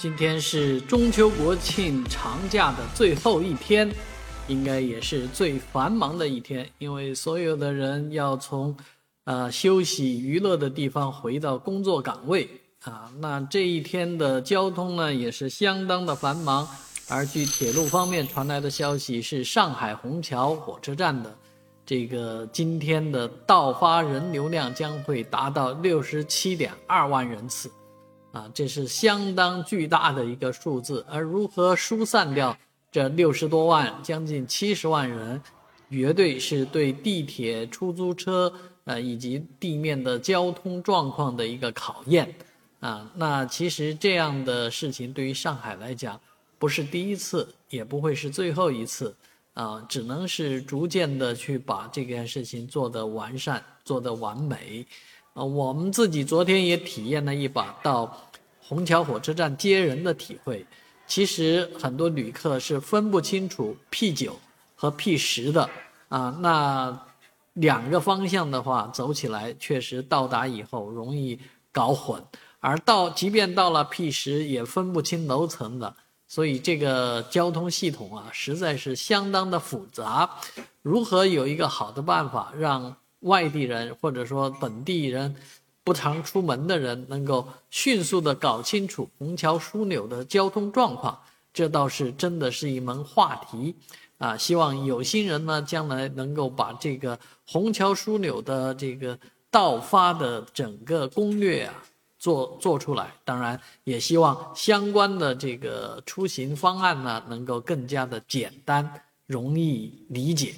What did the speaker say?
今天是中秋国庆长假的最后一天，应该也是最繁忙的一天，因为所有的人要从，呃休息娱乐的地方回到工作岗位啊。那这一天的交通呢，也是相当的繁忙。而据铁路方面传来的消息，是上海虹桥火车站的这个今天的到发人流量将会达到六十七点二万人次。啊，这是相当巨大的一个数字，而如何疏散掉这六十多万、将近七十万人，绝对是对地铁、出租车，呃，以及地面的交通状况的一个考验。啊，那其实这样的事情对于上海来讲，不是第一次，也不会是最后一次，啊，只能是逐渐的去把这件事情做得完善，做得完美。啊，我们自己昨天也体验了一把到虹桥火车站接人的体会。其实很多旅客是分不清楚 P 九和 P 十的啊，那两个方向的话走起来确实到达以后容易搞混，而到即便到了 P 十也分不清楼层的，所以这个交通系统啊实在是相当的复杂。如何有一个好的办法让？外地人或者说本地人不常出门的人，能够迅速的搞清楚虹桥枢纽的交通状况，这倒是真的是一门话题啊！希望有心人呢，将来能够把这个虹桥枢纽的这个到发的整个攻略啊做做出来。当然，也希望相关的这个出行方案呢，能够更加的简单、容易理解。